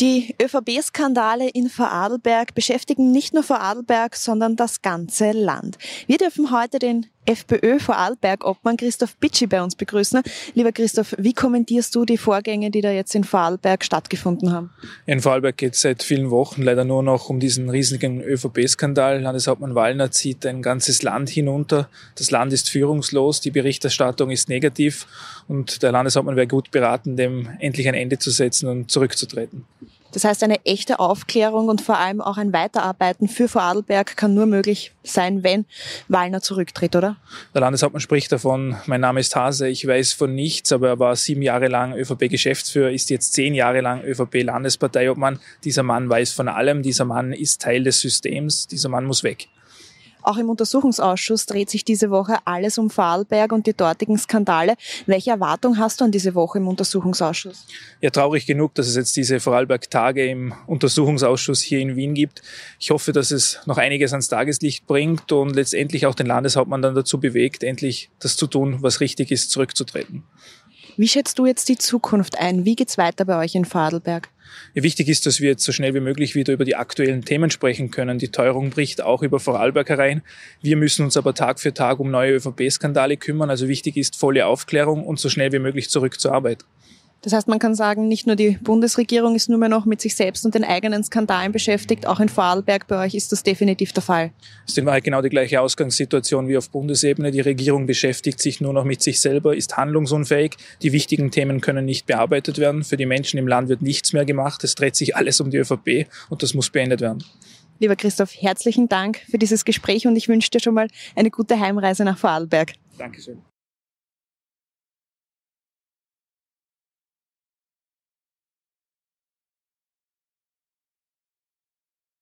Die ÖVP-Skandale in Vorarlberg beschäftigen nicht nur Vorarlberg, sondern das ganze Land. Wir dürfen heute den FPÖ Vorarlberg-Obmann Christoph Bitschi bei uns begrüßen. Lieber Christoph, wie kommentierst du die Vorgänge, die da jetzt in Vorarlberg stattgefunden haben? In Vorarlberg geht es seit vielen Wochen leider nur noch um diesen riesigen ÖVP-Skandal. Landeshauptmann Wallner zieht ein ganzes Land hinunter. Das Land ist führungslos, die Berichterstattung ist negativ und der Landeshauptmann wäre gut beraten, dem endlich ein Ende zu setzen und zurückzutreten. Das heißt, eine echte Aufklärung und vor allem auch ein Weiterarbeiten für Vorarlberg kann nur möglich sein, wenn Wallner zurücktritt, oder? Der Landeshauptmann spricht davon, mein Name ist Hase, ich weiß von nichts, aber er war sieben Jahre lang ÖVP-Geschäftsführer, ist jetzt zehn Jahre lang ÖVP-Landesparteiobmann. Dieser Mann weiß von allem, dieser Mann ist Teil des Systems, dieser Mann muss weg. Auch im Untersuchungsausschuss dreht sich diese Woche alles um Vorarlberg und die dortigen Skandale. Welche Erwartung hast du an diese Woche im Untersuchungsausschuss? Ja, traurig genug, dass es jetzt diese Vorarlberg-Tage im Untersuchungsausschuss hier in Wien gibt. Ich hoffe, dass es noch einiges ans Tageslicht bringt und letztendlich auch den Landeshauptmann dann dazu bewegt, endlich das zu tun, was richtig ist, zurückzutreten. Wie schätzt du jetzt die Zukunft ein? Wie geht's weiter bei euch in Vorarlberg? Ja, wichtig ist, dass wir jetzt so schnell wie möglich wieder über die aktuellen Themen sprechen können. Die Teuerung bricht auch über Vorarlberg herein. Wir müssen uns aber Tag für Tag um neue ÖVP-Skandale kümmern. Also wichtig ist volle Aufklärung und so schnell wie möglich zurück zur Arbeit. Das heißt, man kann sagen, nicht nur die Bundesregierung ist nur mehr noch mit sich selbst und den eigenen Skandalen beschäftigt, auch in Vorarlberg bei euch ist das definitiv der Fall. Es ist in Wahrheit genau die gleiche Ausgangssituation wie auf Bundesebene. Die Regierung beschäftigt sich nur noch mit sich selber, ist handlungsunfähig. Die wichtigen Themen können nicht bearbeitet werden. Für die Menschen im Land wird nichts mehr gemacht. Es dreht sich alles um die ÖVP und das muss beendet werden. Lieber Christoph, herzlichen Dank für dieses Gespräch und ich wünsche dir schon mal eine gute Heimreise nach Vorarlberg. Dankeschön.